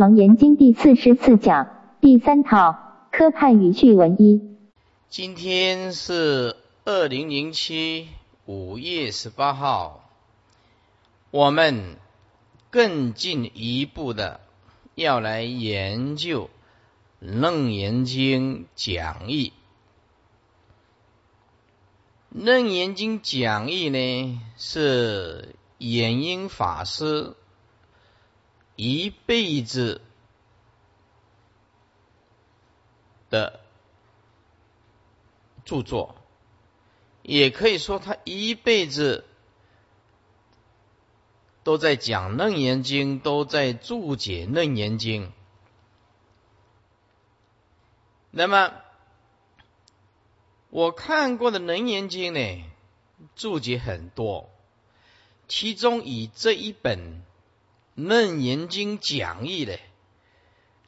楞严经第四十四讲第三套科判语序文一。今天是二零零七五月十八号，我们更进一步的要来研究《楞严经》讲义。《楞严经》讲义呢，是演音法师。一辈子的著作，也可以说他一辈子都在讲《楞严经》，都在注解《楞严经》。那么我看过的《楞严经》呢，注解很多，其中以这一本。《楞严经》讲义的，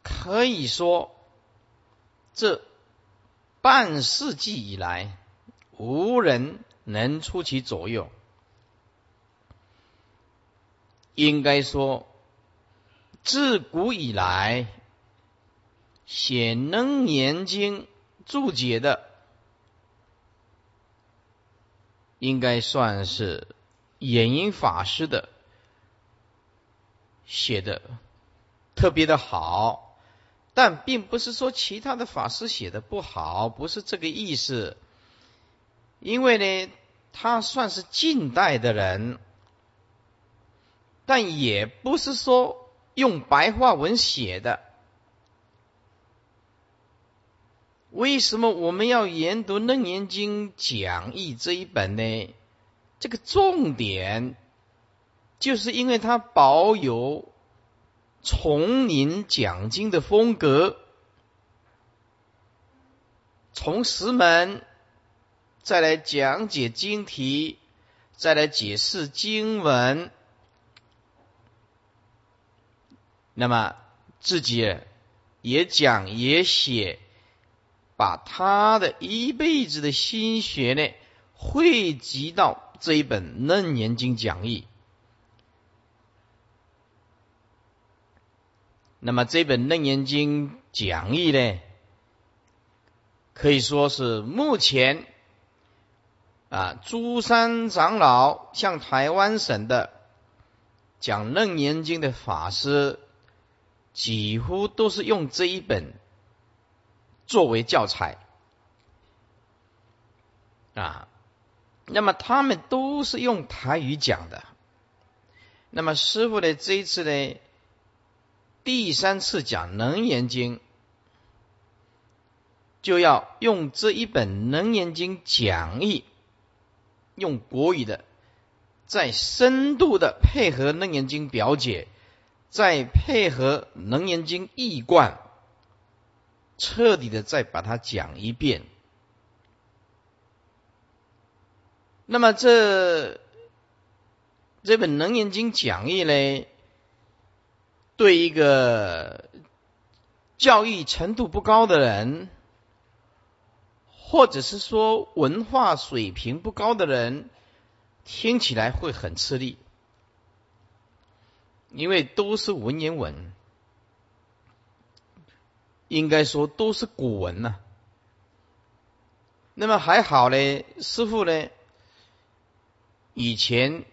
可以说这半世纪以来，无人能出其左右。应该说，自古以来写《楞严经》注解的，应该算是演音法师的。写的特别的好，但并不是说其他的法师写的不好，不是这个意思。因为呢，他算是近代的人，但也不是说用白话文写的。为什么我们要研读《楞严经讲义》这一本呢？这个重点。就是因为他保有丛林讲经的风格，从石门再来讲解经题，再来解释经文，那么自己也讲也写，把他的一辈子的心血呢汇集到这一本《楞严经讲义》。那么这本《楞严经》讲义呢，可以说是目前啊，诸山长老向台湾省的讲《楞严经》的法师，几乎都是用这一本作为教材啊。那么他们都是用台语讲的。那么师傅呢，这一次呢？第三次讲《能言经》，就要用这一本《能言经》讲义，用国语的，再深度的配合《楞严经》表解，再配合《楞严经》义贯，彻底的再把它讲一遍。那么这这本《楞严经》讲义呢？对一个教育程度不高的人，或者是说文化水平不高的人，听起来会很吃力，因为都是文言文，应该说都是古文呐。那么还好呢，师傅呢，以前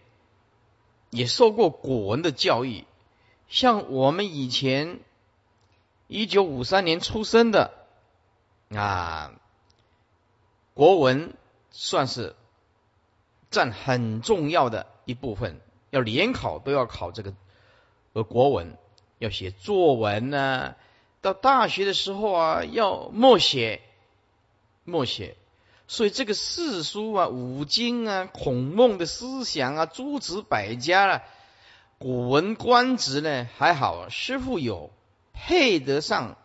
也受过古文的教育。像我们以前一九五三年出生的啊，国文算是占很重要的一部分，要联考都要考这个呃国文，要写作文呢。到大学的时候啊，要默写默写，所以这个四书啊、五经啊、孔孟的思想啊、诸子百家啊。古文观止呢还好，师傅有配得上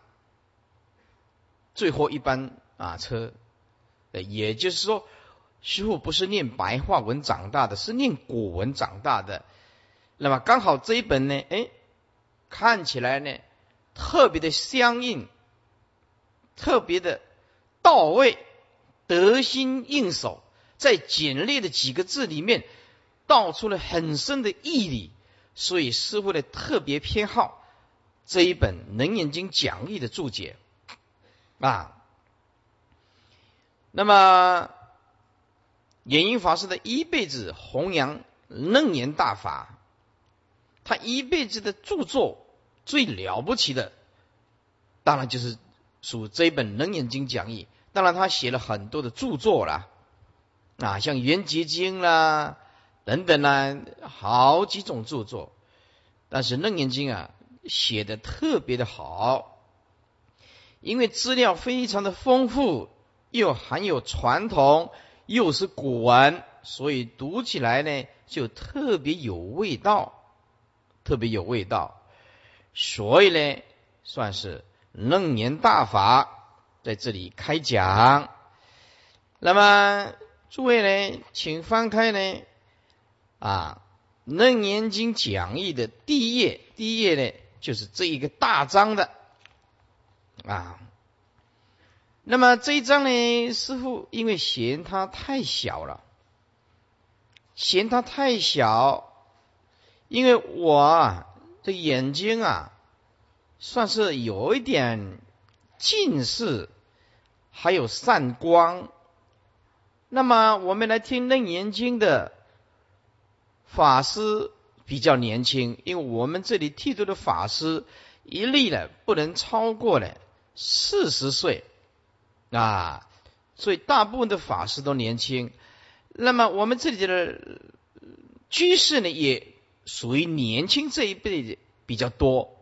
最后一班啊车，也就是说，师傅不是念白话文长大的，是念古文长大的。那么刚好这一本呢，哎，看起来呢特别的相应，特别的到位，得心应手，在简略的几个字里面道出了很深的义理。所以师傅的特别偏好，这一本《楞严经讲义》的注解啊。那么，延英法师的一辈子弘扬楞严大法，他一辈子的著作最了不起的，当然就是属这一本《楞严经讲义》。当然，他写了很多的著作啦，啊，像《圆觉经》啦等等呢，好几种著作。但是《楞严经》啊，写的特别的好，因为资料非常的丰富。又含有传统，又是古文，所以读起来呢就特别有味道，特别有味道。所以呢，算是楞严大法在这里开讲。那么诸位呢，请翻开呢啊《楞严经讲义》的第一页，第一页呢就是这一个大章的啊。那么这一章呢，师傅因为嫌它太小了，嫌它太小，因为我啊这眼睛啊算是有一点近视，还有散光。那么我们来听楞严经的法师比较年轻，因为我们这里剃度的法师一律呢不能超过了四十岁。啊，所以大部分的法师都年轻。那么我们这里的居士呢，也属于年轻这一辈的比较多。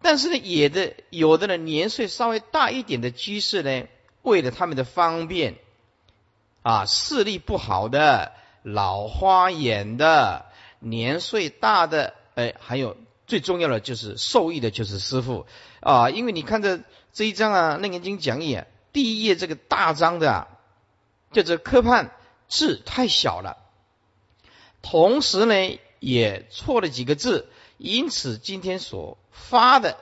但是呢，也的有的呢，年岁稍微大一点的居士呢，为了他们的方便，啊，视力不好的、老花眼的、年岁大的，哎，还有最重要的就是受益的就是师傅啊，因为你看着。这一章啊，《楞严经讲义》，第一页这个大章的，啊，就这科判字太小了，同时呢也错了几个字，因此今天所发的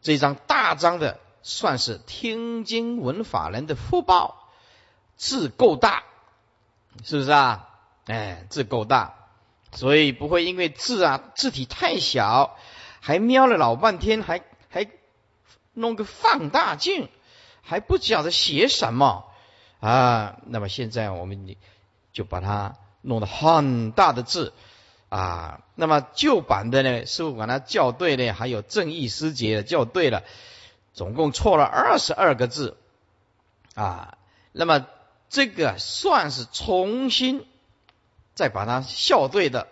这张大章的，算是听经闻法人的福报，字够大，是不是啊？哎，字够大，所以不会因为字啊字体太小，还瞄了老半天，还还。弄个放大镜，还不晓得写什么啊？那么现在我们就把它弄得很大的字啊。那么旧版的呢，师傅把它校对呢，还有正义师节校对了，总共错了二十二个字啊。那么这个算是重新再把它校对的，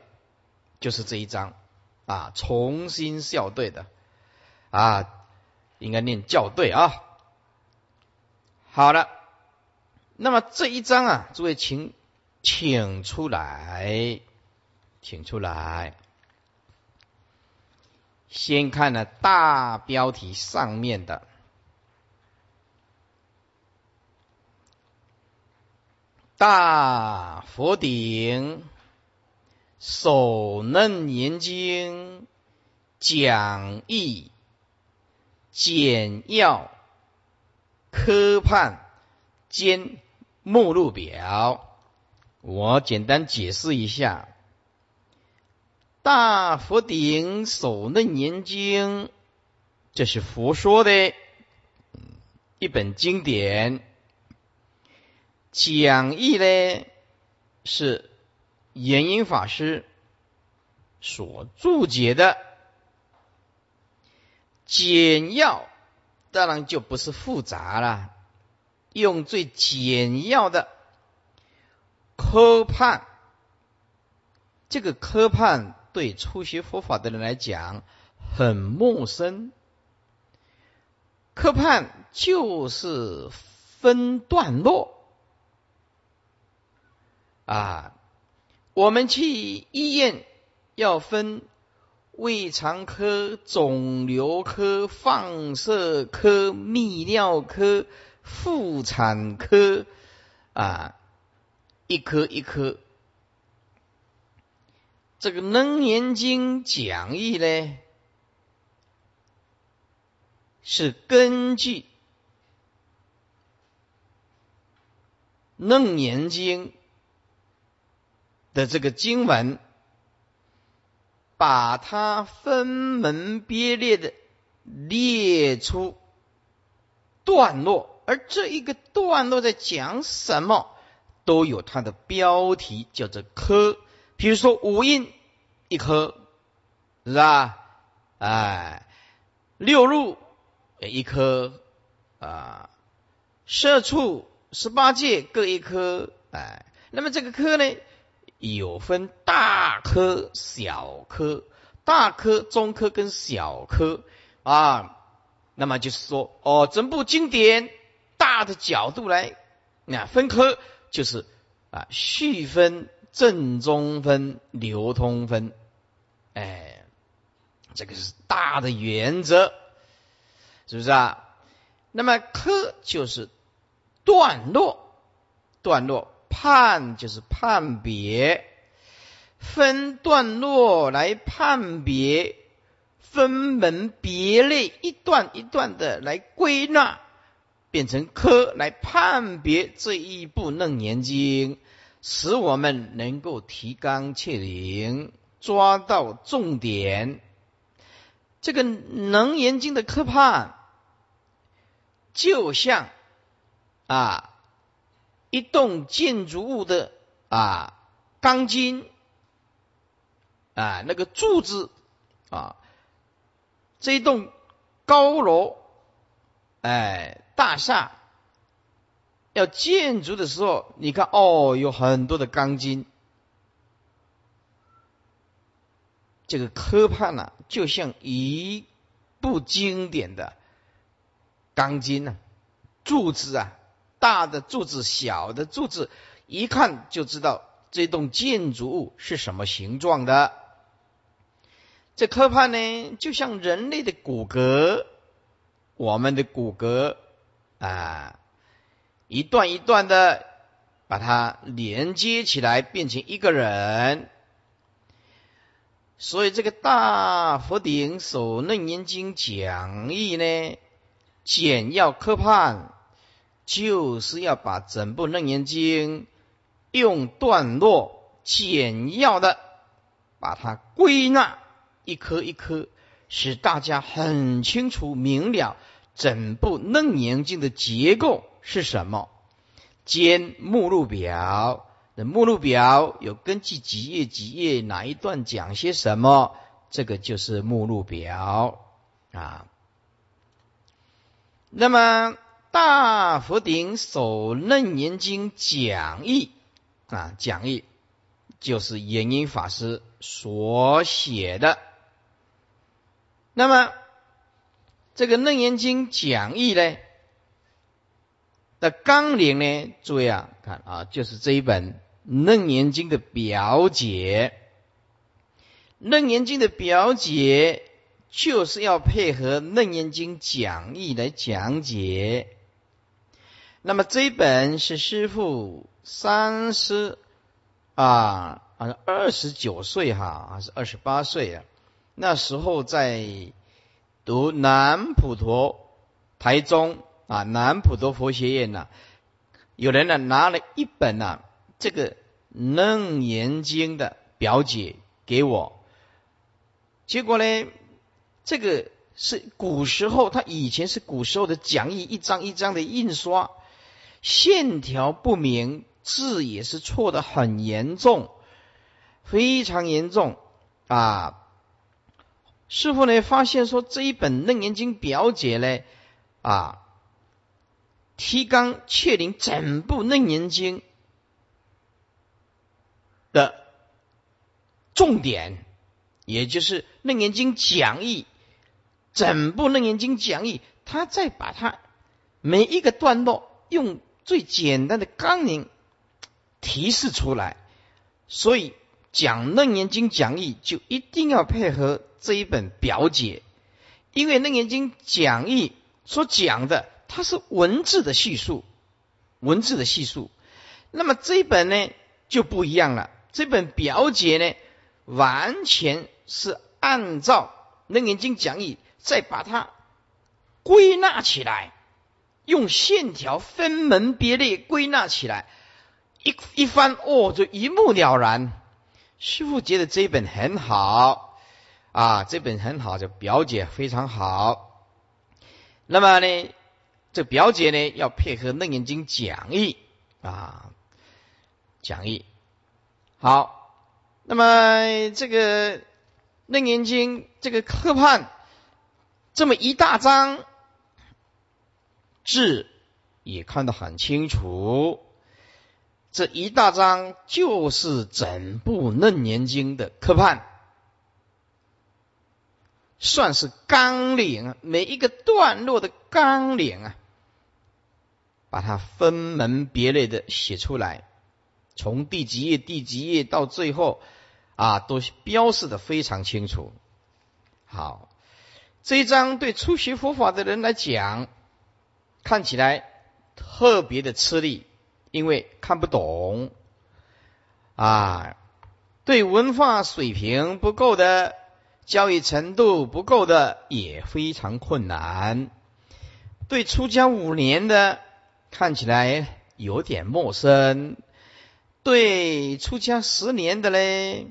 就是这一章啊，重新校对的啊。应该念校对啊！好了，那么这一章啊，诸位请请出来，请出来。先看了大标题上面的“大佛顶首楞严经讲义”。简要科判兼目录表，我简单解释一下。大佛顶首楞严经，这是佛说的一本经典。讲义呢，是延英法师所注解的。简要当然就不是复杂了，用最简要的科判。这个科判对初学佛法的人来讲很陌生。科判就是分段落啊，我们去医院要分。胃肠科、肿瘤科、放射科、泌尿科、妇产科，啊，一科一科。这个《楞严经》讲义呢，是根据《楞严经》的这个经文。把它分门别类的列出段落，而这一个段落在讲什么，都有它的标题，叫做科。比如说五音一科，是吧？哎，六入一科啊，社畜十八界各一科，哎，那么这个科呢？有分大科、小科，大科、中科跟小科啊。那么就是说，哦，整部经典大的角度来，那分科就是啊，序分、正中分、流通分，哎，这个是大的原则，是不是啊？那么科就是段落，段落。判就是判别，分段落来判别，分门别类，一段一段的来归纳，变成科来判别这一部楞严经，使我们能够提纲挈领，抓到重点。这个楞严经的科判，就像啊。一栋建筑物的啊钢筋啊那个柱子啊，这一栋高楼哎大厦要建筑的时候，你看哦有很多的钢筋，这个科判呢就像一部经典的钢筋呢柱子啊。大的柱子，小的柱子，一看就知道这栋建筑物是什么形状的。这科判呢，就像人类的骨骼，我们的骨骼啊，一段一段的把它连接起来，变成一个人。所以这个大佛顶首楞严经讲义呢，简要科判。就是要把整部楞严经用段落简要的把它归纳一颗一颗，使大家很清楚明了整部楞严经的结构是什么。兼目录表，的目录表有根据几页几页哪一段讲些什么，这个就是目录表啊。那么。大佛顶首楞严经讲义啊，讲义就是延音法师所写的。那么这个楞严经讲义呢的纲领呢，注意啊，看啊，就是这一本楞严经的表解。楞严经的表解就是要配合楞严经讲义来讲解。那么这一本是师父三十啊，好像二十九岁哈，还是二十八岁啊？那时候在读南普陀台中啊，南普陀佛学院呢，有人呢拿了一本呢这个楞严经的表姐给我，结果呢，这个是古时候，他以前是古时候的讲义，一张一张的印刷。线条不明，字也是错的很严重，非常严重啊！师傅呢发现说这一本楞严经表解呢啊，提纲挈领整部楞严经的重点，也就是楞严经讲义，整部楞严经讲义，他再把它每一个段落用。最简单的纲领提示出来，所以讲《楞严经》讲义就一定要配合这一本表解，因为《楞严经》讲义所讲的它是文字的叙述，文字的叙述。那么这一本呢就不一样了，这本表解呢完全是按照《楞严经》讲义再把它归纳起来。用线条分门别类归纳起来，一一翻哦，就一目了然。师傅觉得这一本很好，啊，这本很好，这表姐非常好。那么呢，这表姐呢要配合《楞严经》讲义啊，讲义好。那么这个《楞严经》这个科判这么一大章字也看得很清楚，这一大章就是整部《楞严经》的科判。算是纲领，每一个段落的纲领啊，把它分门别类的写出来，从第几页第几页到最后啊，都标示的非常清楚。好，这一章对初学佛法的人来讲，看起来特别的吃力，因为看不懂。啊，对文化水平不够的。教育程度不够的也非常困难，对出家五年的看起来有点陌生，对出家十年的嘞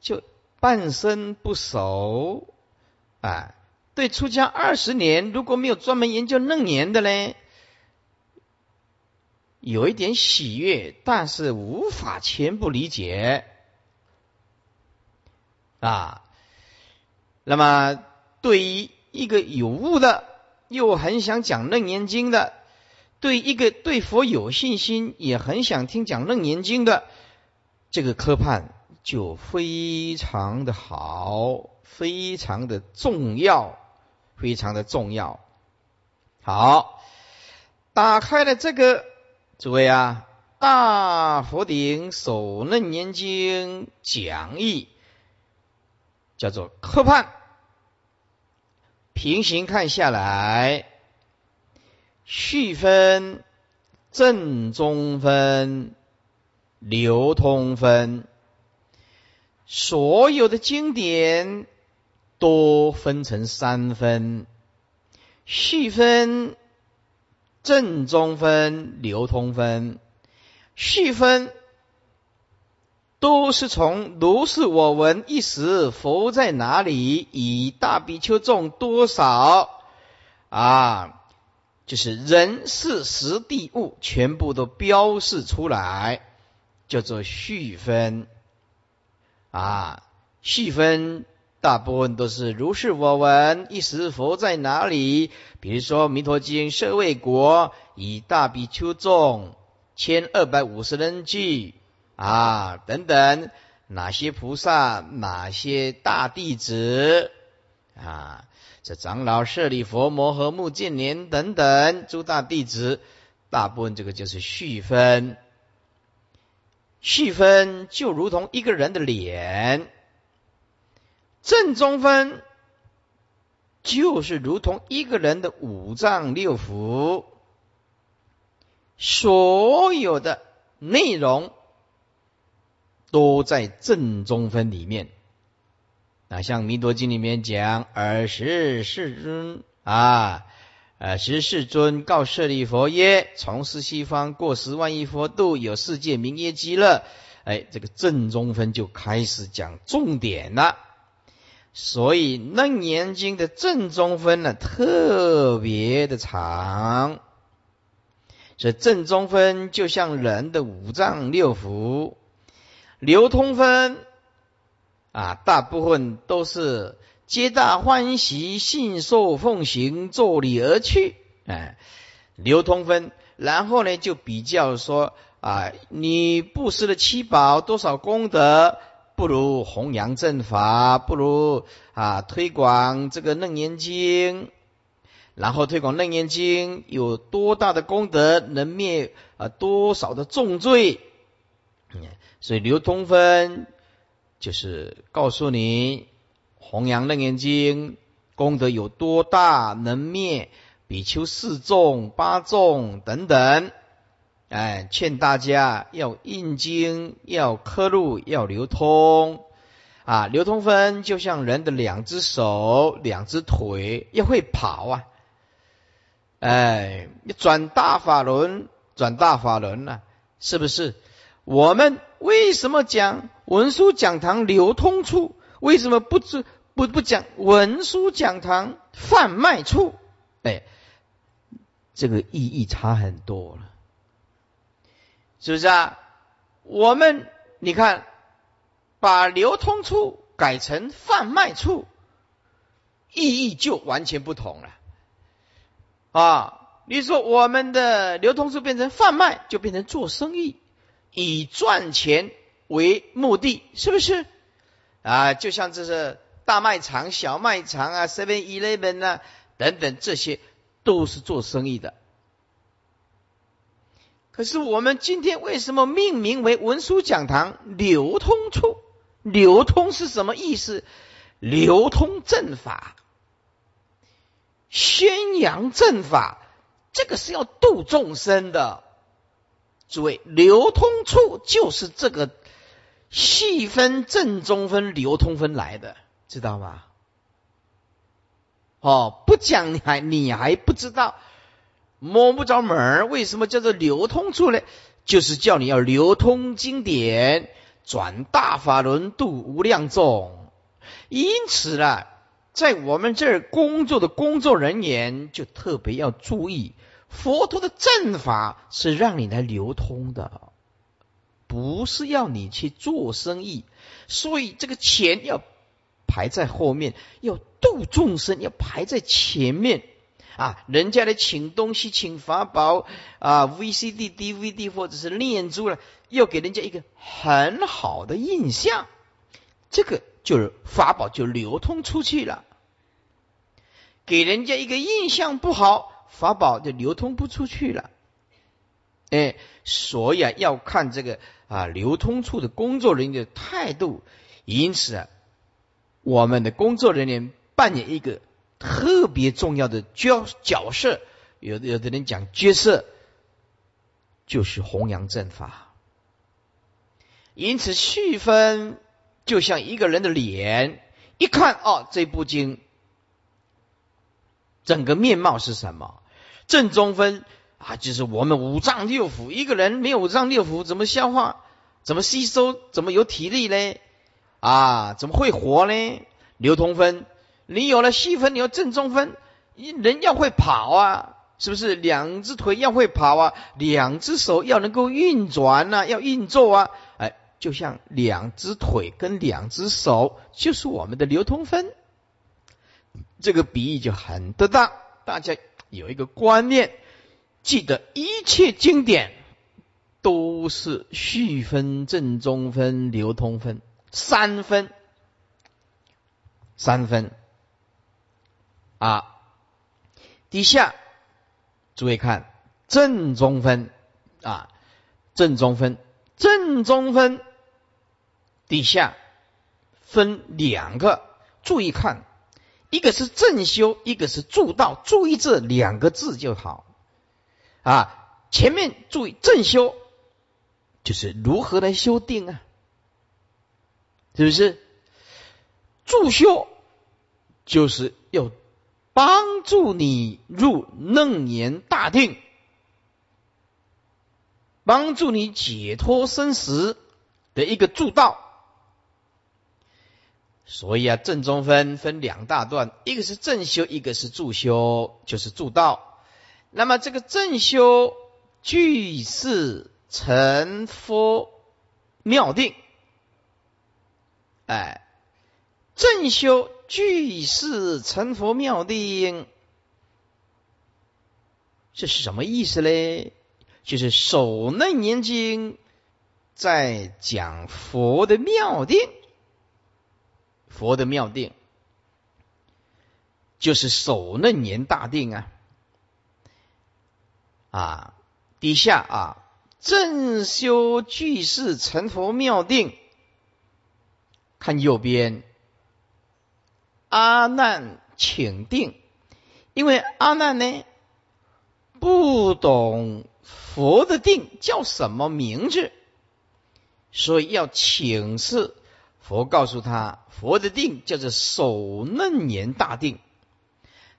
就半生不熟。啊，对出家二十年如果没有专门研究楞严的嘞，有一点喜悦，但是无法全部理解啊。那么，对于一个有悟的，又很想讲楞严经的，对一个对佛有信心，也很想听讲楞严经的，这个科判就非常的好，非常的重要，非常的重要。好，打开了这个，诸位啊，《大佛顶首楞严经讲义》，叫做科判。平行看下来，序分、正中分、流通分，所有的经典多分成三分：细分、正中分、流通分。细分。都是从如是我闻一时佛在哪里，以大比丘众多少啊，就是人事实地物全部都标示出来，叫做细分啊。细分大部分都是如是我闻一时佛在哪里，比如说《弥陀经》舍卫国以大比丘众千二百五十人聚。啊，等等，哪些菩萨，哪些大弟子啊？这长老舍利佛摩诃目犍连等等诸大弟子，大部分这个就是序分。序分就如同一个人的脸，正中分就是如同一个人的五脏六腑，所有的内容。都在正中分里面。那像《弥陀经》里面讲，尔时世尊啊，尔时世尊告舍利佛曰：从事西方过十万亿佛度，有世界名曰极乐。哎，这个正中分就开始讲重点了。所以《楞严经》的正中分呢，特别的长。所以正中分就像人的五脏六腑。流通分啊，大部分都是皆大欢喜，信受奉行，作礼而去。哎，流通分，然后呢就比较说啊，你布施的七宝多少功德，不如弘扬正法，不如啊推广这个楞严经，然后推广楞严经有多大的功德，能灭啊多少的重罪。所以流通分就是告诉你弘扬楞严经功德有多大，能灭比丘四众、八众等等。哎，劝大家要印经，要刻录，要流通。啊，流通分就像人的两只手、两只腿，要会跑啊。哎，你转大法轮，转大法轮了，是不是？我们为什么讲文殊讲堂流通处？为什么不知不不讲文书讲堂贩卖处，哎，这个意义差很多了，是不是啊？我们你看，把流通处改成贩卖处，意义就完全不同了啊。你说我们的流通处变成贩卖，就变成做生意，以赚钱为目的，是不是？啊，就像这是大卖场、小卖场啊，Seven Eleven 啊等等，这些都是做生意的。可是我们今天为什么命名为文书讲堂流通处？流通是什么意思？流通正法，宣扬正法。这个是要度众生的，诸位，流通处就是这个细分正中分流通分来的，知道吗？哦，不讲你还你还不知道，摸不着门。为什么叫做流通处呢？就是叫你要流通经典，转大法轮，度无量众。因此呢。在我们这儿工作的工作人员就特别要注意，佛陀的正法是让你来流通的，不是要你去做生意。所以这个钱要排在后面，要度众生要排在前面啊！人家来请东西、请法宝啊，VCD、DVD 或者是念珠了，要给人家一个很好的印象，这个就是法宝就流通出去了。给人家一个印象不好，法宝就流通不出去了。哎，所以啊，要看这个啊流通处的工作人员的态度。因此啊，我们的工作人员扮演一个特别重要的角角色。有有的人讲角色，就是弘扬正法。因此，续分就像一个人的脸，一看哦，这部经。整个面貌是什么？正中分啊，就是我们五脏六腑。一个人没有五脏六腑，怎么消化？怎么吸收？怎么有体力呢？啊，怎么会活呢？流通分，你有了细分，你有正中分，人要会跑啊，是不是？两只腿要会跑啊，两只手要能够运转啊，要运作啊，哎，就像两只腿跟两只手，就是我们的流通分。这个比喻就很得当，大家有一个观念，记得一切经典都是序分、正中分、流通分三分，三分啊。底下诸位看正中分啊，正中分，正中分底下分两个，注意看。一个是正修，一个是助道，注意这两个字就好啊。前面注意正修，就是如何来修定啊？是不是？助修就是要帮助你入楞严大定，帮助你解脱生死的一个助道。所以啊，正中分分两大段，一个是正修，一个是助修，就是助道。那么这个正修具是成佛妙定，哎，正修具是成佛妙定，这是什么意思嘞？就是《首楞严经》在讲佛的妙定。佛的妙定，就是首楞严大定啊！啊，底下啊，正修具是成佛妙定。看右边，阿难请定，因为阿难呢不懂佛的定叫什么名字，所以要请示。佛告诉他，佛的定叫做首楞严大定，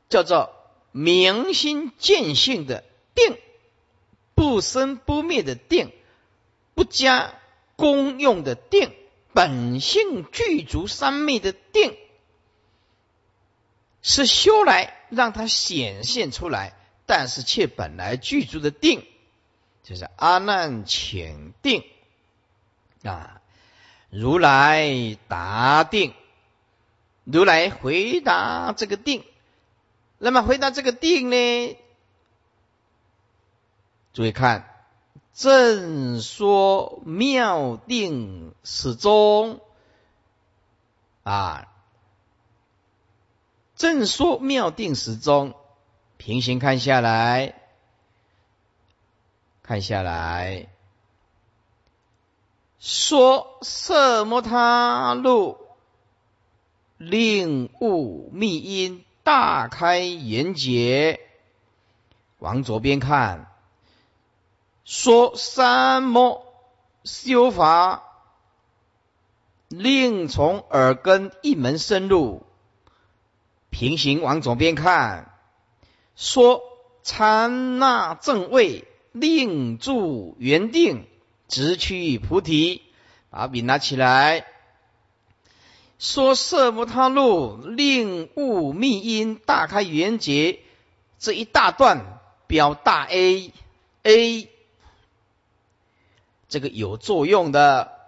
叫做明心见性的定，不生不灭的定，不加功用的定，本性具足三昧的定，是修来让它显现出来，但是却本来具足的定，就是阿难浅定啊。如来答定，如来回答这个定。那么回答这个定呢？注意看，正说妙定始终啊，正说妙定时中，平行看下来，看下来，说色摩他路令悟密因。大开眼界，往左边看，说三摩修法，令从耳根一门深入。平行往左边看，说参那正位，令住原定，直趋菩提。把笔拿起来。说色摩他路令悟密因大开圆觉这一大段标大 A A 这个有作用的。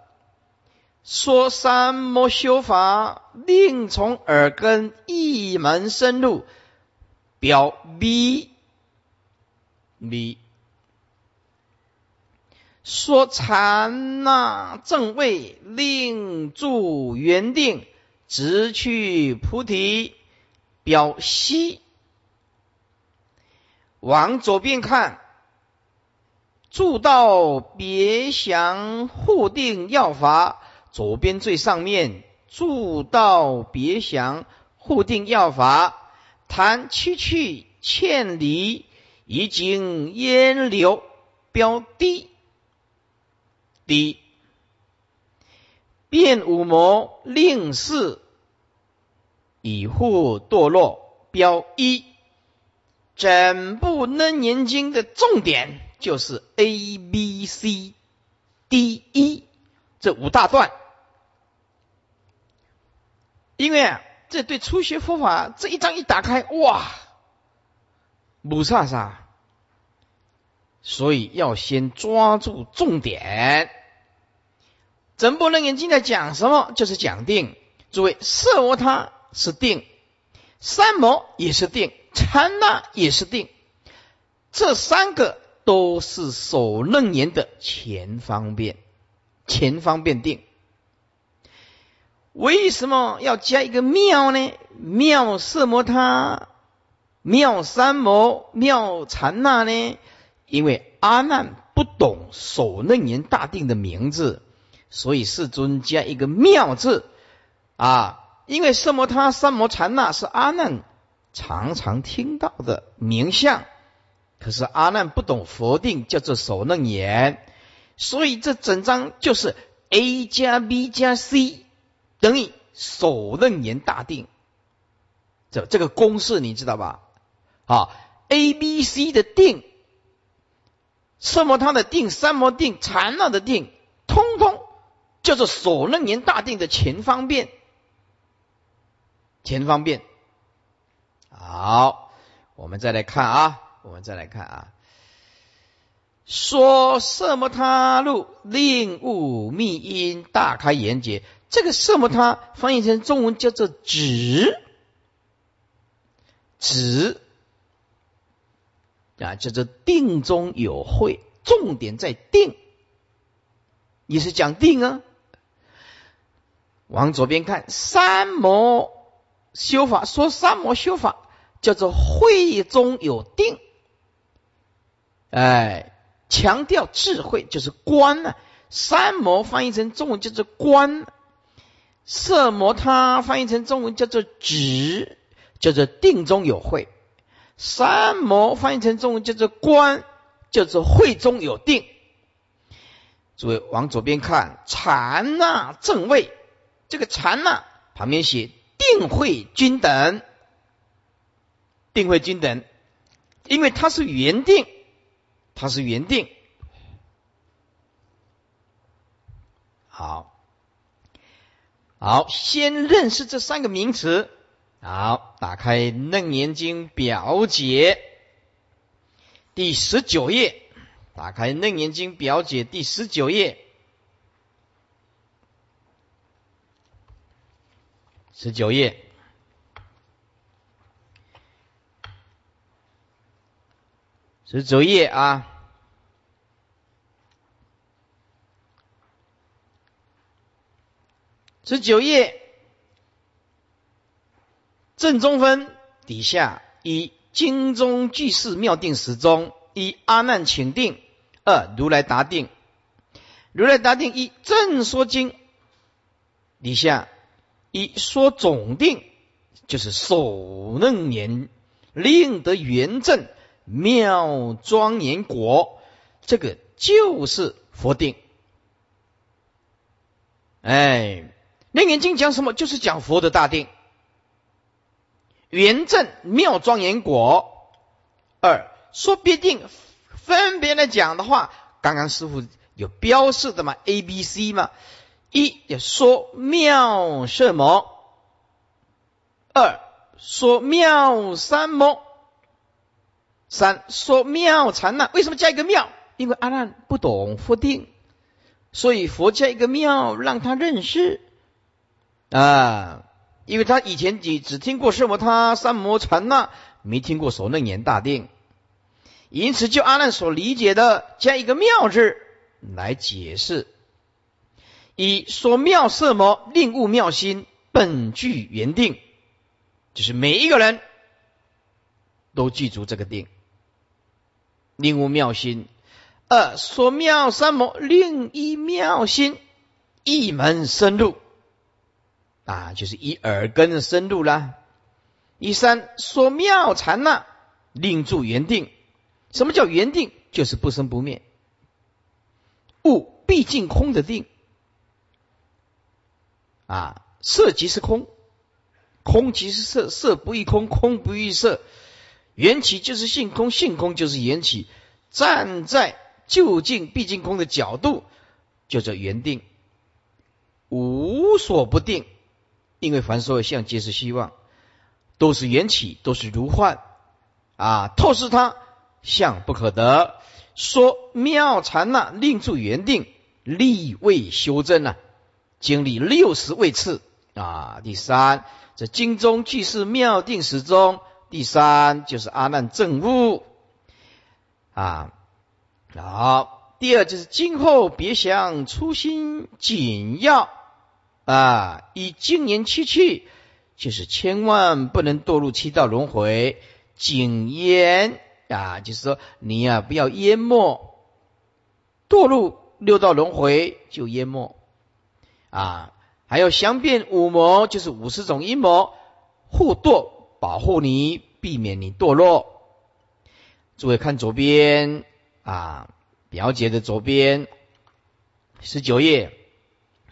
说三摩修法令从耳根一门深入表 B B 说禅那正位令住原定，直去菩提表西。往左边看，住道别详护定要法。左边最上面，住道别详护定要法，谈七去欠离，已经烟流标低。一变五魔令事以护堕落标一，整部楞严经的重点就是 A B C D E 这五大段，因为啊，这对初学佛法这一章一打开，哇，不差啥，所以要先抓住重点。整部楞严经在讲什么？就是讲定。诸位，色摩他是定，三摩也是定，禅那也是定，这三个都是守楞严的前方便，前方便定。为什么要加一个妙呢？妙色摩他，妙三摩，妙禅那呢？因为阿难不懂守楞严大定的名字。所以世尊加一个妙字啊，因为色摩他、三摩禅那是阿难常常听到的名相，可是阿难不懂佛定，叫做守楞严，所以这整章就是 A 加 B 加 C 等于守楞严大定。这这个公式你知道吧？啊，A、B、C 的定，色摩他的定、三摩定、禅那的定，通通。叫做所楞严大定的前方便，前方便。好，我们再来看啊，我们再来看啊。说色摩他路令悟密因大开眼界，这个色摩他翻译成中文叫做止，止啊，叫做定中有慧，重点在定，也是讲定啊。往左边看，三摩修法说三摩修法叫做慧中有定，哎，强调智慧就是观呢。三摩翻译成中文叫做观，色摩他翻译成中文叫做止，叫做定中有慧。三摩翻译成中文叫做观，叫做慧中有定。诸位往左边看，禅那正位。这个禅呢，旁边写定慧均等，定慧均等，因为它是原定，它是原定。好，好，先认识这三个名词。好，打开《楞严经》表解。第十九页。打开《楞严经》表解第十九页，十九页，十九页啊，十九页。正中分底下一经中具事妙定时中一阿难请定二如来答定如来答定一正说经底下一说总定就是首楞严令得圆正妙庄严果这个就是佛定哎楞严经讲什么？就是讲佛的大定。圆正妙庄严果，二说必定分别来讲的话，刚刚师傅有标示的嘛？A、B、C 嘛？一也说妙色魔，二说妙三魔，三说妙禅那。为什么加一个妙？因为阿难不懂佛定，所以佛加一个妙，让他认识啊。因为他以前只只听过色摩他三摩禅那，没听过所楞严大定，因此就阿难所理解的加一个妙字来解释。以说妙色魔令悟妙心本具原定，就是每一个人都记住这个定，令悟妙心。二说妙三摩令一妙心一门深入。啊，就是以耳根的深入啦。一三说妙禅那，令住原定。什么叫原定？就是不生不灭，物毕竟空的定。啊，色即是空，空即是色，色不异空，空不异色。缘起就是性空，性空就是缘起。站在究竟毕竟空的角度，叫做原定，无所不定。因为凡所有相，皆是希望，都是缘起，都是如幻啊！透视它，相不可得。说妙禅那，令住原定，立位修正啊，经历六十位次啊。第三，这经中既是妙定时中，第三就是阿难正悟啊。好，第二就是今后别想初心紧要。啊，以经年七去，就是千万不能堕入七道轮回，谨言啊，就是说你呀，不要淹没，堕入六道轮回就淹没啊。还有详辨五魔，就是五十种阴谋护堕，保护你，避免你堕落。诸位看左边啊，表姐的左边十九页。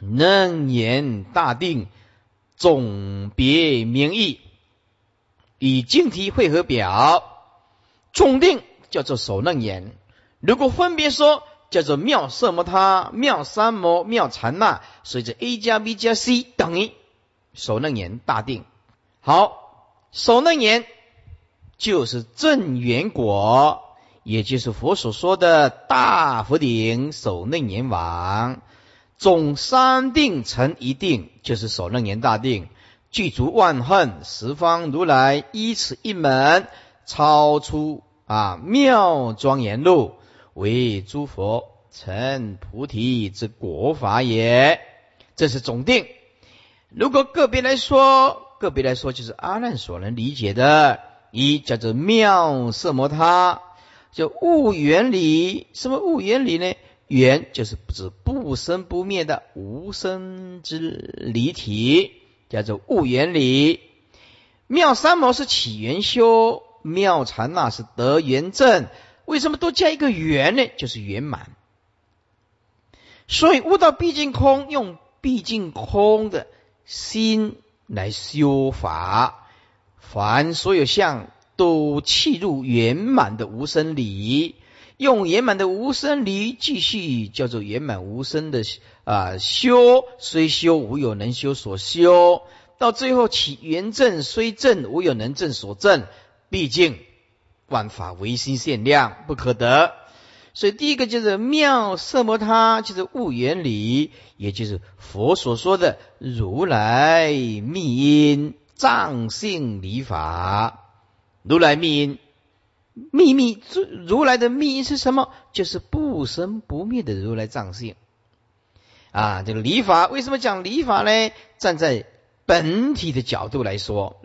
楞严大定总别名义，以经题汇合表，总定叫做首楞严。如果分别说，叫做妙色摩他、妙三摩、妙禅那，所以这 A 加 B 加 C 等于首楞严大定。好，首楞严就是正圆果，也就是佛所说的大佛顶首楞严王。总三定成一定，就是守楞严大定，具足万恨十方如来依此一门，超出啊妙庄严路，为诸佛成菩提之国法也。这是总定。如果个别来说，个别来说就是阿难所能理解的，一叫做妙色摩他，叫物原理。什么物原理呢？缘就是指不生不灭的无生之离体，叫做物原理。妙三摩是起缘修，妙禅那是得缘正。为什么多加一个缘呢？就是圆满。所以悟道毕竟空，用毕竟空的心来修法，凡所有相都契入圆满的无生理。用圆满的无生离继续叫做圆满无生的啊修，虽修无有能修所修，到最后起圆正虽正，无有能正所正。毕竟万法唯心限量，不可得。所以第一个就是妙色摩他，就是悟原理，也就是佛所说的如来密因藏性理法。如来密因秘密，如来的密是什么？就是不生不灭的如来藏性。啊，这个理法为什么讲理法呢？站在本体的角度来说，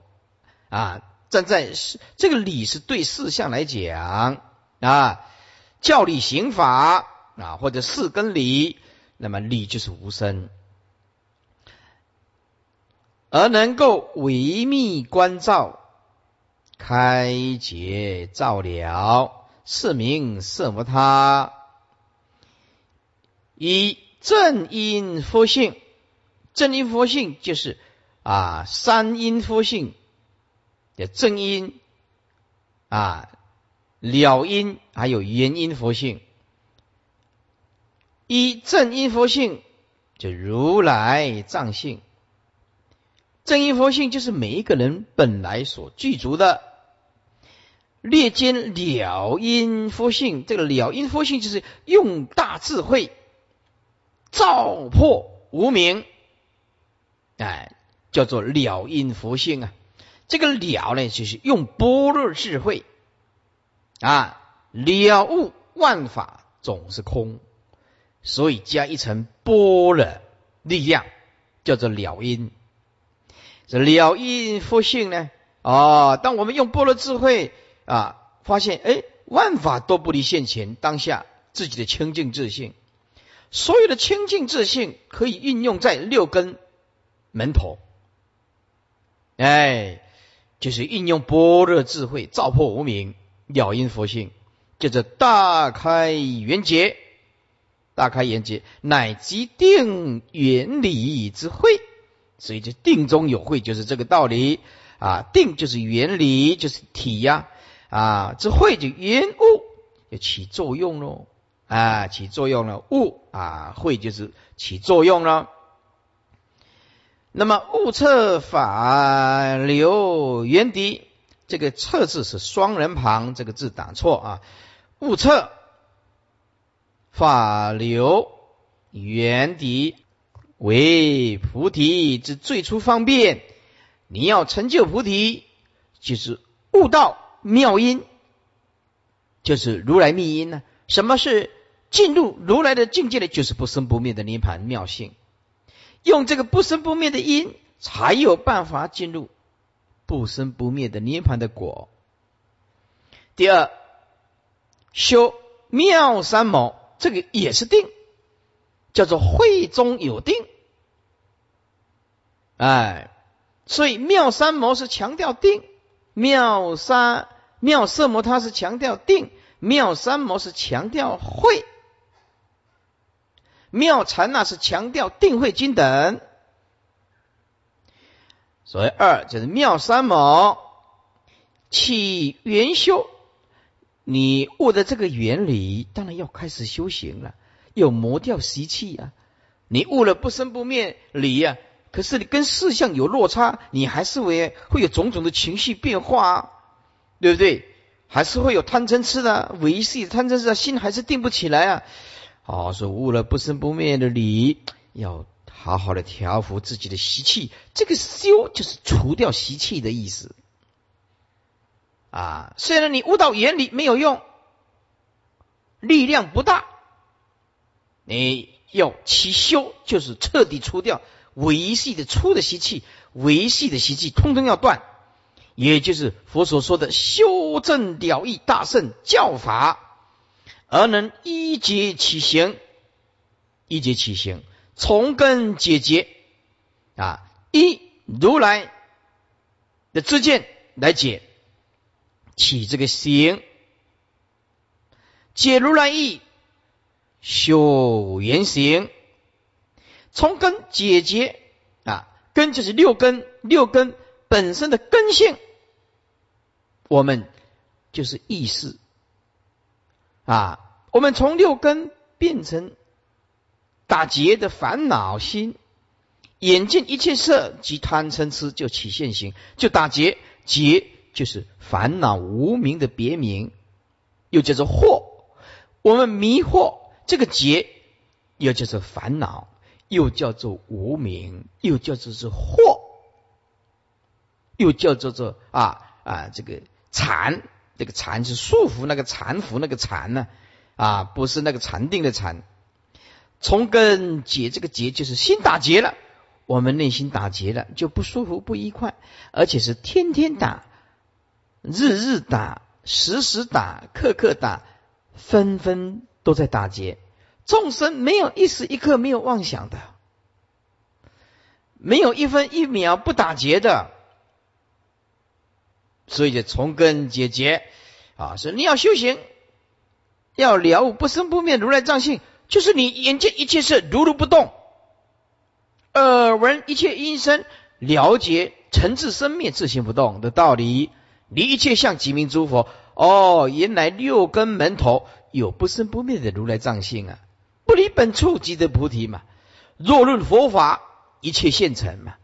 啊，站在这个理是对事项来讲啊。教理刑法啊，或者四根理，那么理就是无生，而能够维密关照、开解照了，是名色摩他。一正因佛性，正因佛性就是啊三因佛性的正因啊。了因还有原因佛性，一正因佛性就如来藏性，正因佛性就是每一个人本来所具足的。略兼了因佛性，这个了因佛性就是用大智慧照破无明，哎，叫做了因佛性啊。这个了呢，就是用般若智慧。啊，了悟万法总是空，所以加一层般若力量，叫做了因。这了因佛性呢？哦，当我们用般若智慧啊，发现哎，万法都不离现前当下自己的清净自性，所有的清净自性可以运用在六根门头，哎，就是运用般若智慧照破无明。了因佛性，叫做大开圆结，大开圆结，乃即定原理之慧。所以就定中有慧，就是这个道理啊。定就是原理，就是体呀啊。这慧就原物，就起作用喽啊，起作用了。物啊，慧就是起作用了。那么物测法流原敌。这个“测”字是双人旁，这个字打错啊！物测法流原底为菩提之最初方便。你要成就菩提，就是悟道妙音，就是如来密因呢。什么是进入如来的境界呢？就是不生不灭的涅盘妙性。用这个不生不灭的因，才有办法进入。不生不灭的涅盘的果。第二，修妙三摩，这个也是定，叫做会中有定。哎，所以妙三摩是强调定，妙三妙色摩它是强调定，妙三摩是强调会，妙禅那是强调定慧均等。所谓二就是妙三摩，起元修，你悟的这个原理，当然要开始修行了，要磨掉习气啊。你悟了不生不灭理呀，可是你跟事相有落差，你还是会会有种种的情绪变化，对不对？还是会有贪嗔痴的维系贪嗔痴的心还是定不起来啊。哦，说悟了不生不灭的理，要。好好的调伏自己的习气，这个修就是除掉习气的意思啊。虽然你悟到原理没有用，力量不大，你要其修，就是彻底除掉维系的粗的习气，维系的习气通通要断，也就是佛所说的修正了义大圣教法，而能一节起行，一节起行。从根解决啊，一如来的知见来解起这个行，解如来意，修圆行，从根解结啊，根就是六根，六根本身的根性，我们就是意识啊，我们从六根变成。打结的烦恼心，眼见一切色，即贪嗔痴就起现行，就打结。结就是烦恼无名的别名，又叫做惑。我们迷惑这个结，又叫做烦恼，又叫做无名，又叫做是惑，又叫做做啊啊这个禅，这个禅是束缚那个禅服那个禅呢啊，不是那个禅定的禅。从根结这个结就是心打结了。我们内心打结了，就不舒服、不愉快，而且是天天打、日日打、时时打、刻刻打，分分都在打结。众生没有一时一刻没有妄想的，没有一分一秒不打结的，所以就从根解决啊！说你要修行，要了悟不生不灭如来藏性，就是你眼见一切事如如不动。耳闻一切音声，了解诚自生灭、自行不动的道理，离一切相，即名诸佛。哦，原来六根门头有不生不灭的如来藏性啊！不离本处即得菩提嘛。若论佛法，一切现成嘛，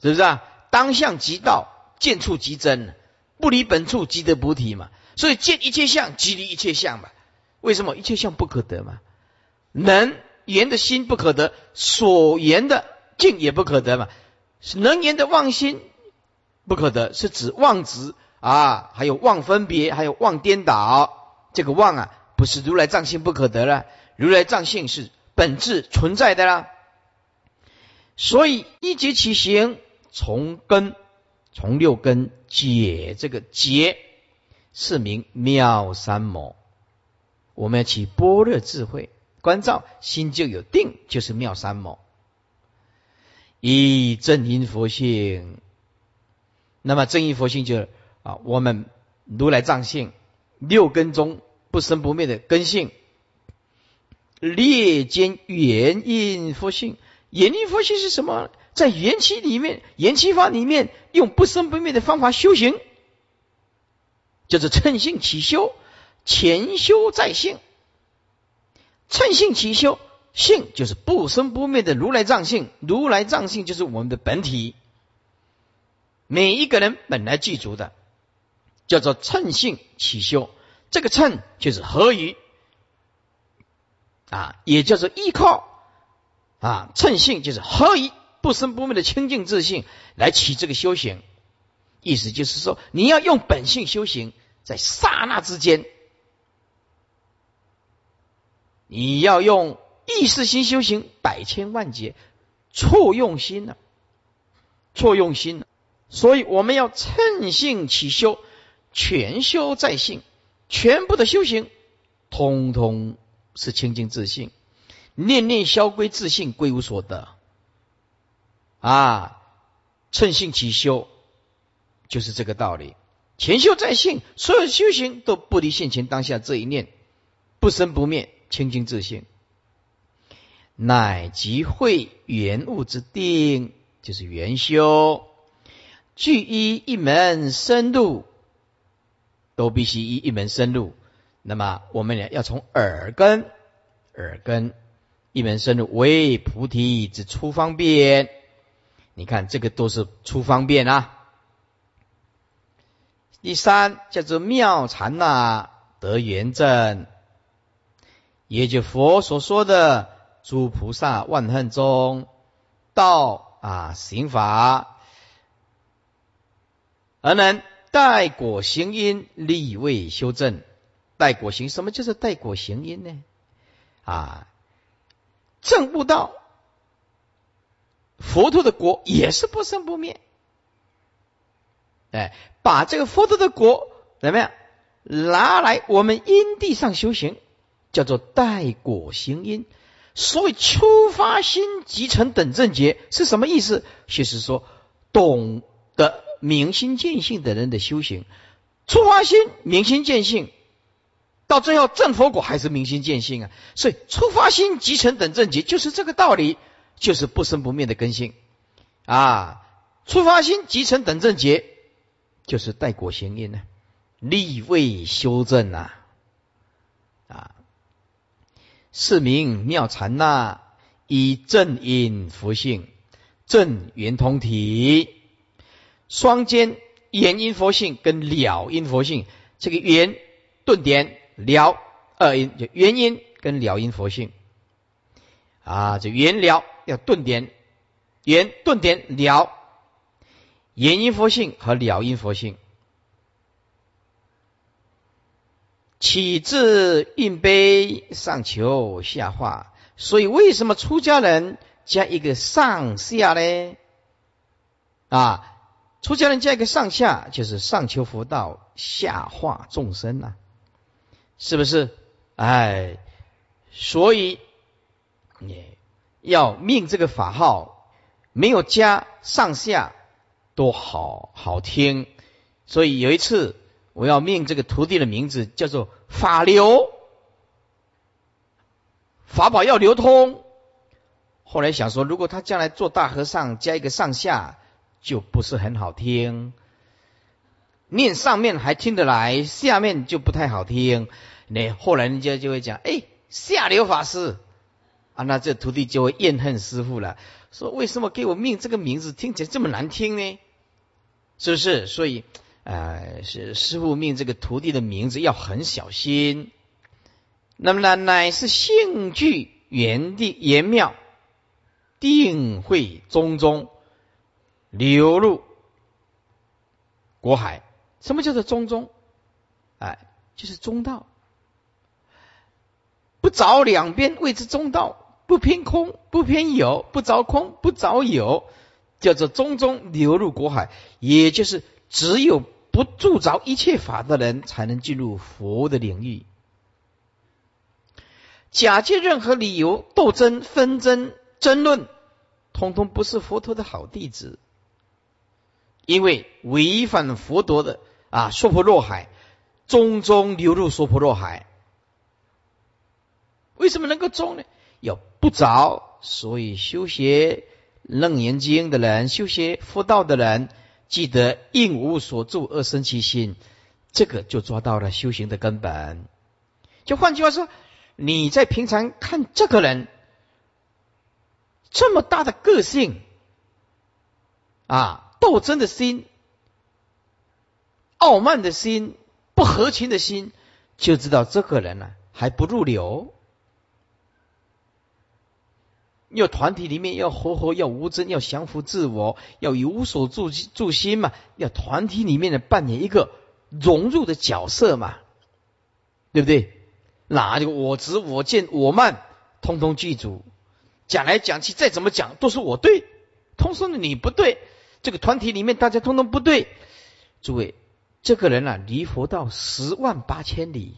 是不是啊？当相即道，见处即真，不离本处即得菩提嘛。所以见一切相，即离一切相嘛。为什么一切相不可得嘛？能。言的心不可得，所言的境也不可得嘛。能言的妄心不可得，是指妄执啊，还有妄分别，还有妄颠倒。这个妄啊，不是如来藏性不可得了，如来藏性是本质存在的啦。所以一结起行，从根从六根解这个结，是名妙三摩。我们要起般若智慧。关照心就有定，就是妙三摩。以正因佛性，那么正因佛性就是啊，我们如来藏性六根中不生不灭的根性。列间元因佛性，元因佛性是什么？在元气里面，元气法里面用不生不灭的方法修行，就是趁性起修，前修在性。趁性起修，性就是不生不灭的如来藏性，如来藏性就是我们的本体。每一个人本来具足的，叫做趁性起修。这个趁就是合于啊，也叫做依靠啊。趁性就是合于不生不灭的清净自信来起这个修行。意思就是说，你要用本性修行，在刹那之间。你要用意识心修行百千万劫，错用心了，错用心了。所以我们要趁性起修，全修在性，全部的修行，通通是清净自信，念念消归自信，归无所得。啊，趁性起修，就是这个道理。前修在性，所有修行都不离现前当下这一念，不生不灭。清净自性，乃即会缘物之定，就是缘修。具一一门深入，都必须依一门深入。那么我们呢，要从耳根，耳根一门深入为菩提之出方便。你看，这个都是出方便啊。第三叫做妙禅呐，得圆正。也就佛所说的诸菩萨万恨中道啊行法，而能待果行因立位修正。待果行什么就是待果行因呢？啊，正悟道，佛陀的果也是不生不灭。哎，把这个佛陀的果怎么样拿来我们因地上修行？叫做待果行因，所谓出发心即成等正觉是什么意思？就是说，懂得明心见性的人的修行，出发心明心见性，到最后正佛果还是明心见性啊。所以出发心即成等正觉就是这个道理，就是不生不灭的根性啊。出发心即成等正觉，就是待果行因呢，立位修正啊。是名妙禅那，以正因佛性，正圆通体，双肩元音佛性跟了音佛性，这个圆顿点了二音就元音跟了音佛性啊，这元了要顿点元顿点了元音佛性和了音佛性。起自运杯，上求下化。所以，为什么出家人加一个上下呢？啊，出家人加一个上下，就是上求佛道，下化众生呐，是不是？哎，所以你要命这个法号，没有加上下，多好好听。所以有一次。我要命这个徒弟的名字叫做法流，法宝要流通。后来想说，如果他将来做大和尚，加一个上下，就不是很好听。念上面还听得来，下面就不太好听。那后来人家就会讲，哎，下流法师啊，那这徒弟就会怨恨师傅了，说为什么给我命这个名字听起来这么难听呢？是不是？所以。呃，是师傅命这个徒弟的名字要很小心。那么呢，乃是性具原地原妙，定会中中流入国海。什么叫做中中？哎，就是中道，不着两边谓之中道，不偏空，不偏有，不着空，不着有，叫做中中流入国海，也就是只有。不铸着一切法的人，才能进入佛的领域。假借任何理由斗争、纷争、争论，通通不是佛陀的好弟子。因为违反佛陀的啊，娑婆若海，终终流入娑婆若海。为什么能够终呢？要不着，所以修学楞严经的人，修学佛道的人。记得应无所住而生其心，这个就抓到了修行的根本。就换句话说，你在平常看这个人这么大的个性啊，斗争的心、傲慢的心、不合情的心，就知道这个人呢还不入流。要团体里面要活活要无争，要降服自我，要有所助助心嘛。要团体里面的扮演一个融入的角色嘛，对不对？哪个我执我见我慢，通通记住。讲来讲去，再怎么讲都是我对，通说你不对。这个团体里面大家通通不对。诸位，这个人啊，离佛道十万八千里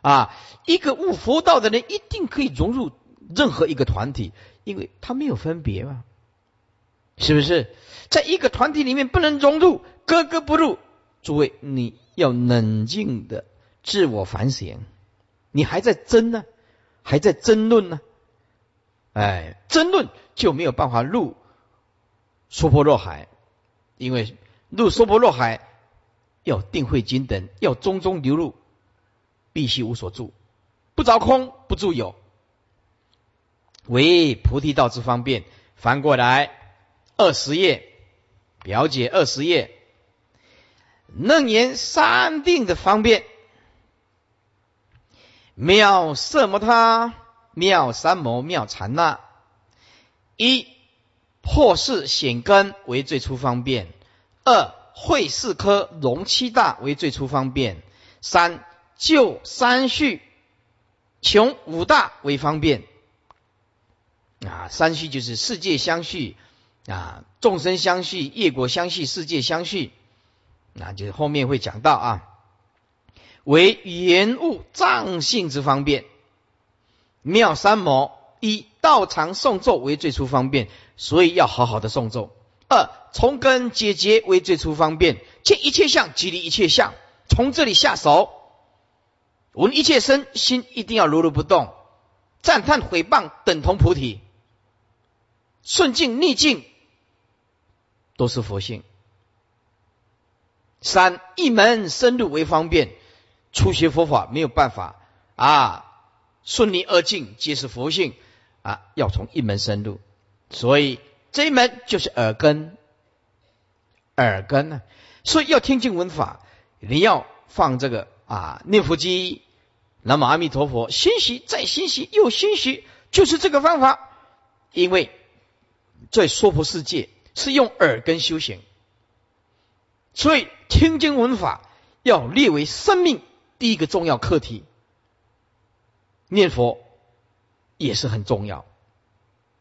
啊！一个悟佛道的人，一定可以融入。任何一个团体，因为他没有分别嘛，是不是？在一个团体里面不能融入，格格不入。诸位，你要冷静的自我反省，你还在争呢，还在争论呢，哎，争论就没有办法入娑婆若海，因为入娑婆若海要定慧经等，要中中流入，必须无所住，不着空，不住有。为菩提道之方便，翻过来二十页，表解二十页，楞严三定的方便，妙色摩他，妙三摩，妙禅那。一破世显根为最初方便；二会四科容七大为最初方便；三就三序穷五大为方便。啊，三续就是世界相续啊，众生相续，业果相续，世界相续，那就是后面会讲到啊，为原物藏性之方便，妙三摩一道场诵咒为最初方便，所以要好好的诵咒；二从根解结为最初方便，见一切相即离一切相，从这里下手，闻一切声，心一定要如如不动，赞叹毁谤等同菩提。顺境逆境都是佛性。三一门深入为方便，初学佛法没有办法啊，顺利二境皆是佛性啊，要从一门深入。所以这一门就是耳根，耳根呢，所以要听经闻法，你要放这个啊念佛机，南无阿弥陀佛，欣喜再欣喜又欣喜，就是这个方法。因为在娑婆世界是用耳根修行，所以听经闻法要列为生命第一个重要课题。念佛也是很重要，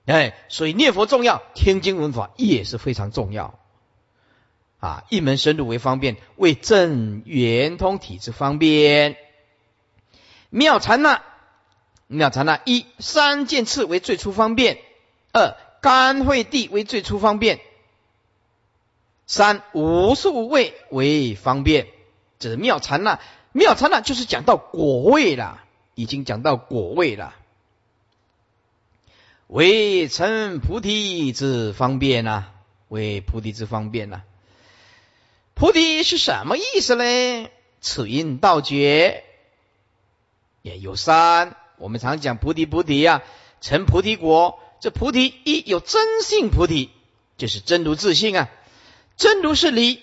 哎，所以念佛重要，听经闻法也是非常重要。啊，一门深入为方便，为正圆通体之方便。妙禅那，妙禅那一三剑次为最初方便，二甘会地为最初方便，三无数位为方便。这是妙禅那，妙禅那就是讲到果位了，已经讲到果位了，为成菩提之方便呐，为菩提之方便呐。菩提是什么意思呢？此因道觉也有三。我们常讲菩提菩提呀，成菩提果。这菩提一有真性菩提，就是真如自性啊。真如是理，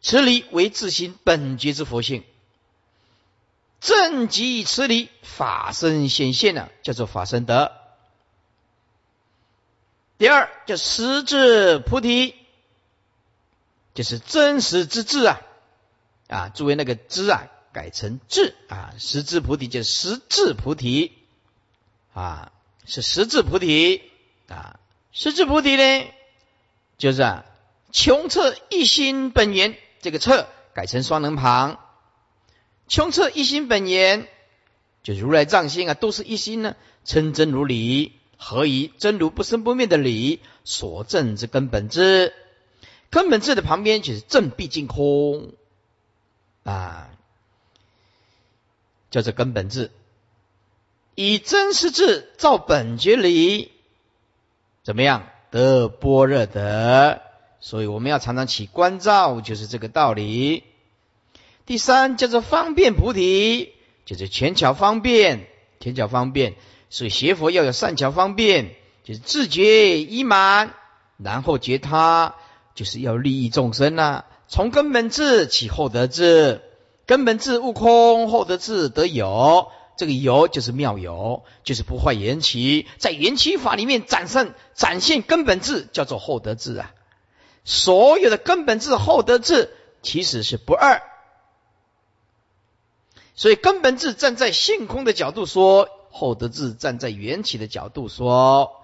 此理为自心本觉之佛性。正即此理法身显现了，叫做法身德。第二叫实质菩提。就是真实之智啊，啊，作为那个知啊，改成智啊，实质菩提就是实质菩提。啊，是实质菩提。啊，实质菩提呢，就是啊，穷彻一心本源，这个彻改成双人旁，穷彻一心本源，就是如来藏心啊，都是一心呢，称真如理，何以真如不生不灭的理所证之根本之。根本智的旁边就是正毕竟空啊，叫做根本智。以真实智照本觉理，怎么样得般若德？所以我们要常常起关照，就是这个道理。第三叫做方便菩提，就是前巧方便，前巧方便。所以学佛要有善巧方便，就是自觉已满，然后觉他。就是要利益众生呐，从根本智起后得智，根本智悟空，后得智得有，这个有就是妙有，就是不坏缘起，在缘起法里面展现展现根本智，叫做后得智啊。所有的根本智、后得智其实是不二，所以根本智站在性空的角度说，后得智站在缘起的角度说。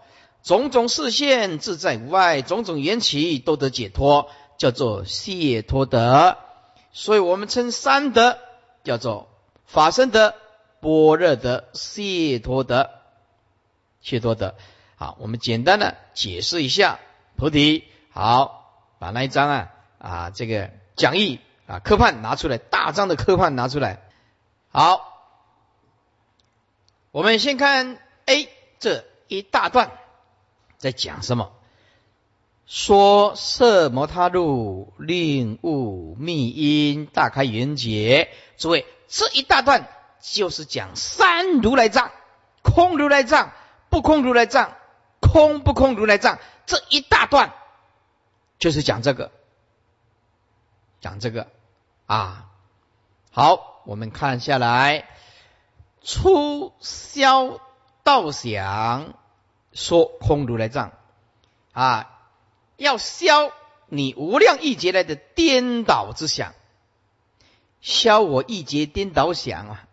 种种视线自在无碍，种种缘起都得解脱，叫做解脱德。所以我们称三德叫做法身德、般若德、解脱德。解脱德，好，我们简单的解释一下菩提。好，把那一张啊啊这个讲义啊科判拿出来，大张的科判拿出来。好，我们先看 A 这一大段。在讲什么？说色摩他路令悟密因大开圆解。诸位，这一大段就是讲三如来藏、空如来藏、不空如来藏、空不空如来藏。这一大段就是讲这个，讲这个啊。好，我们看下来，初消道想。说空如来藏啊，要消你无量亿劫来的颠倒之想，消我亿劫颠倒想啊！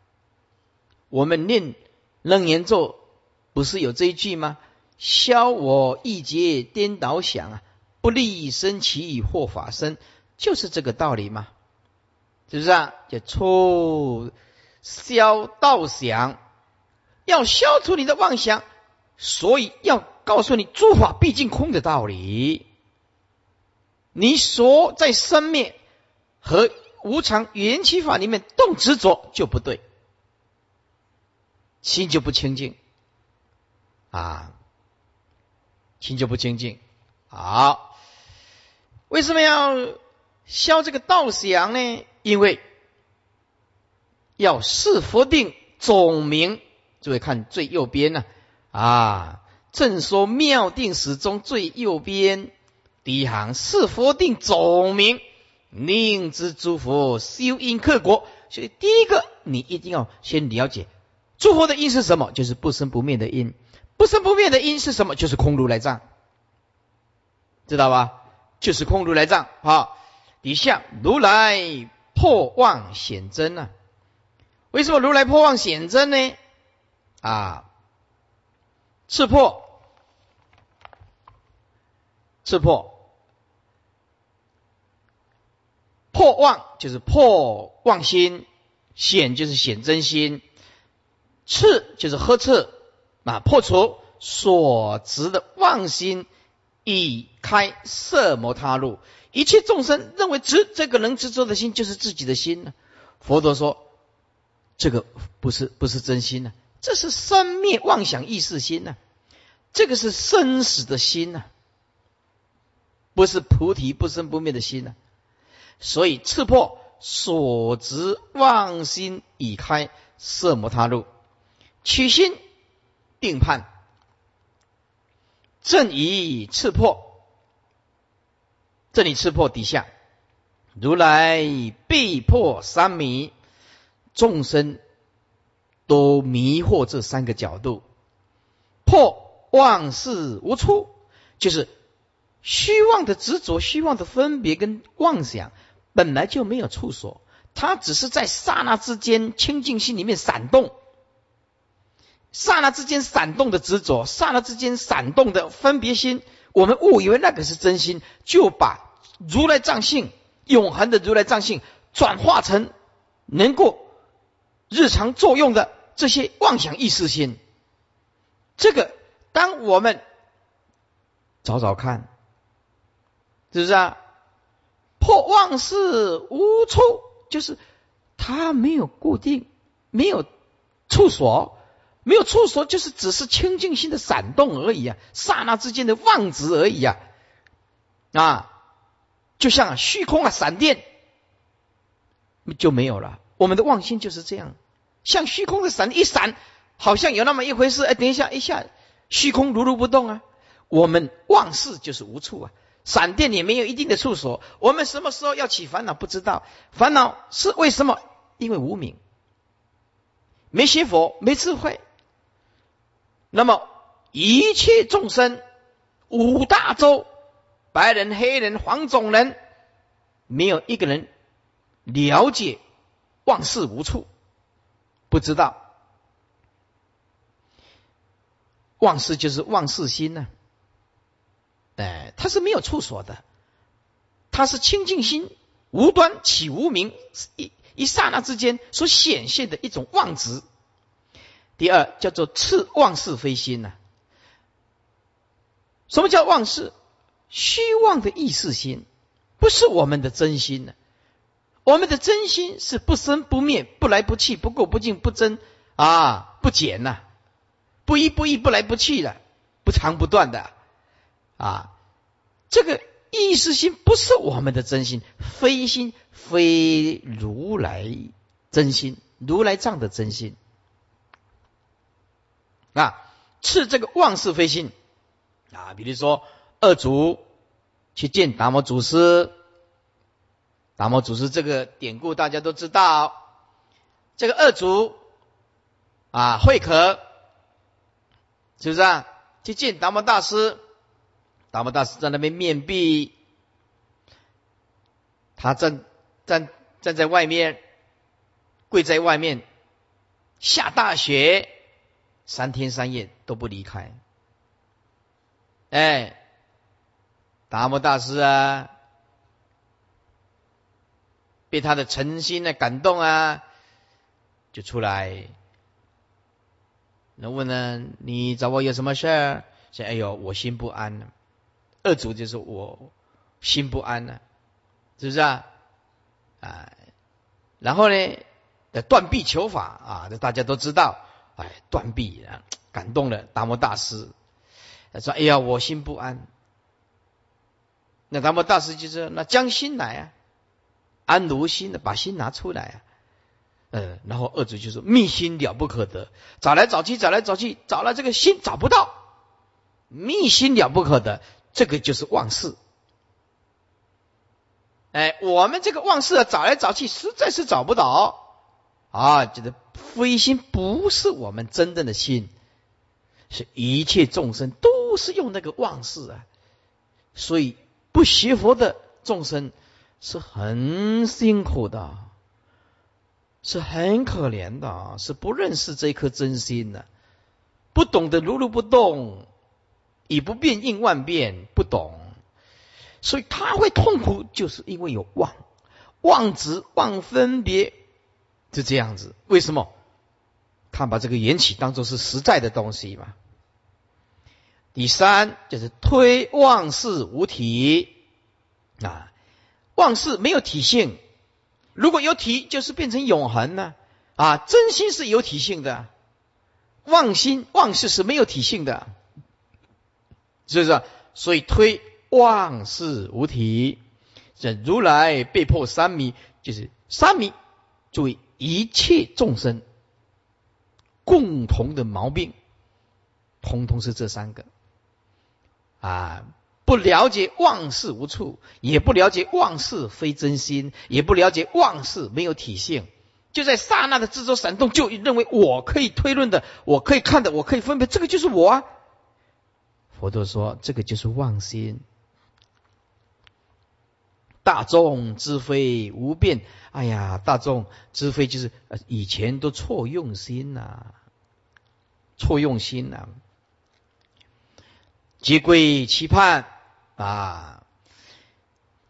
我们念楞严咒不是有这一句吗？消我亿劫颠倒想啊，不利生起或法身，就是这个道理吗？是不是啊？就出消道想，要消除你的妄想。所以要告诉你诸法毕竟空的道理，你所在生灭和无常缘起法里面动执着就不对，心就不清净啊，心就不清净。好，为什么要消这个道想呢？因为要是佛定总名，诸位看最右边呢。啊，正说妙定始终最右边第一行是佛定总名，令之诸佛修因克果。所以第一个你一定要先了解诸佛的因是什么，就是不生不灭的因。不生不灭的因是什么？就是空如来藏，知道吧？就是空如来藏。好，底下如来破妄显真呢？为什么如来破妄显真呢？啊，刺破，刺破，破妄就是破妄心，显就是显真心，刺就是呵斥。啊，破除。所执的妄心，以开色魔他路。一切众生认为执这个能执着的心就是自己的心。呢？佛陀说，这个不是不是真心呢。这是生灭妄想意识心呐，这个是生死的心呐，不是菩提不生不灭的心呐。所以刺破所执妄心已开色魔他路，取心定判，正以刺破，这里刺破底下，如来必破三迷众生。都迷惑这三个角度，破妄事无处，就是虚妄的执着、虚妄的分别跟妄想，本来就没有处所，它只是在刹那之间清净心里面闪动，刹那之间闪动的执着，刹那之间闪动的分别心，我们误以为那个是真心，就把如来藏性、永恒的如来藏性转化成能够日常作用的。这些妄想意识心，这个当我们找找看，是不是啊？破妄事无处，就是它没有固定，没有处所，没有处所，就是只是清净心的闪动而已啊，刹那之间的妄执而已啊，啊，就像虚空啊，闪电就没有了。我们的妄心就是这样。像虚空的闪一闪，好像有那么一回事。哎，等一下，一下，虚空如如不动啊。我们妄事就是无处啊，闪电也没有一定的处所。我们什么时候要起烦恼？不知道。烦恼是为什么？因为无明，没学佛，没智慧。那么一切众生，五大洲，白人、黑人、黄种人，没有一个人了解万事无处。不知道，妄事就是妄事心呢。哎，它是没有处所的，它是清净心，无端起无名，一一刹那之间所显现的一种妄执。第二叫做次妄事非心呢？什么叫妄事？虚妄的意识心，不是我们的真心呢。我们的真心是不生不灭、不来不去、不垢不净、不增啊、不减呐，不一不异、不来不去的，不长不断的啊。这个意识心不是我们的真心，非心非如来真心，如来藏的真心啊。是这个妄事非心啊。比如说二祖去见达摩祖师。达摩祖师这个典故大家都知道，这个二祖啊慧可，是不是啊？去见达摩大师，达摩大师在那边面壁，他站站站在外面，跪在外面，下大雪，三天三夜都不离开。哎，达摩大师啊。被他的诚心的感动啊，就出来。那问呢？你找我有什么事儿？说：“哎呦，我心不安呢。”二祖就是我心不安呢，是不是啊？啊，然后呢，断臂求法啊，这大家都知道。哎，断臂啊，感动了达摩大师。他说：“哎呀，我心不安。”那达摩大师就说：“那将心来啊。”安如心的，把心拿出来啊，嗯，然后二祖就说：“密心了不可得，找来找去，找来找去，找了这个心找不到，密心了不可得，这个就是妄事。哎，我们这个妄事啊，找来找去，实在是找不到啊！觉得非心不是我们真正的心，是一切众生都是用那个妄事啊，所以不学佛的众生是很辛苦的，是很可怜的，是不认识这颗真心的，不懂得如如不动，以不变应万变，不懂。所以他会痛苦，就是因为有妄、妄执、妄分别，就这样子。为什么？他把这个缘起当做是实在的东西嘛。第三就是推妄事无体啊，妄事没有体性，如果有体，就是变成永恒呢啊。真心是有体性的，妄心妄事是没有体性的，是不是？所以推。妄事无体，这如来被迫三迷，就是三迷，作为一切众生共同的毛病，通通是这三个啊！不了解妄事无处，也不了解妄事非真心，也不了解妄事没有体性，就在刹那的制作闪动，就认为我可以推论的，我可以看的，我可以分别，这个就是我啊！佛陀说，这个就是妄心。大众之非无变，哎呀，大众之非就是以前都错用心呐，错用心呐，皆归期盼啊！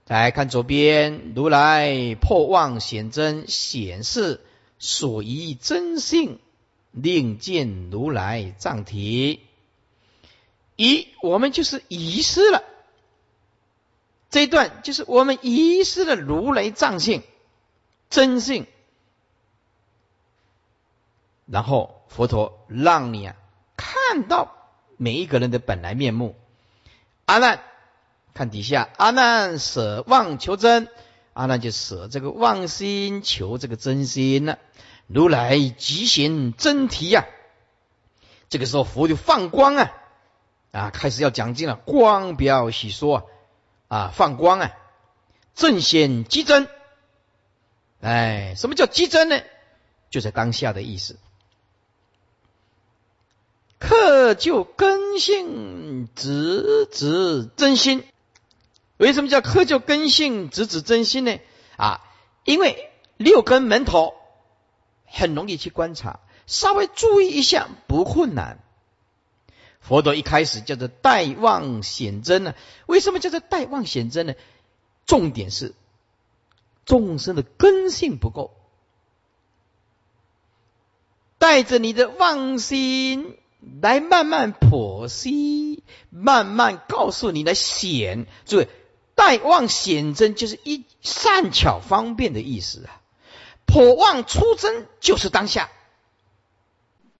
来看左边，如来破妄显真，显示所依真性，令见如来藏体。一，我们就是遗失了。这一段就是我们遗失了如来藏性真性，然后佛陀让你啊看到每一个人的本来面目。阿难，看底下，阿难舍妄求真，阿难就舍这个妄心求这个真心了。如来即显真体呀，这个时候佛就放光啊啊，开始要讲经了，光表喜说啊。啊，放光啊，正显激增。哎，什么叫激增呢？就在当下的意思。克就根性直指真心。为什么叫科就根性直指真心呢？啊，因为六根门头很容易去观察，稍微注意一下不困难。佛陀一开始叫做待望显真呢？为什么叫做待望显真呢？重点是众生的根性不够，带着你的妄心来慢慢剖析，慢慢告诉你来显。注意，待望显真就是一善巧方便的意思啊。破妄出真就是当下。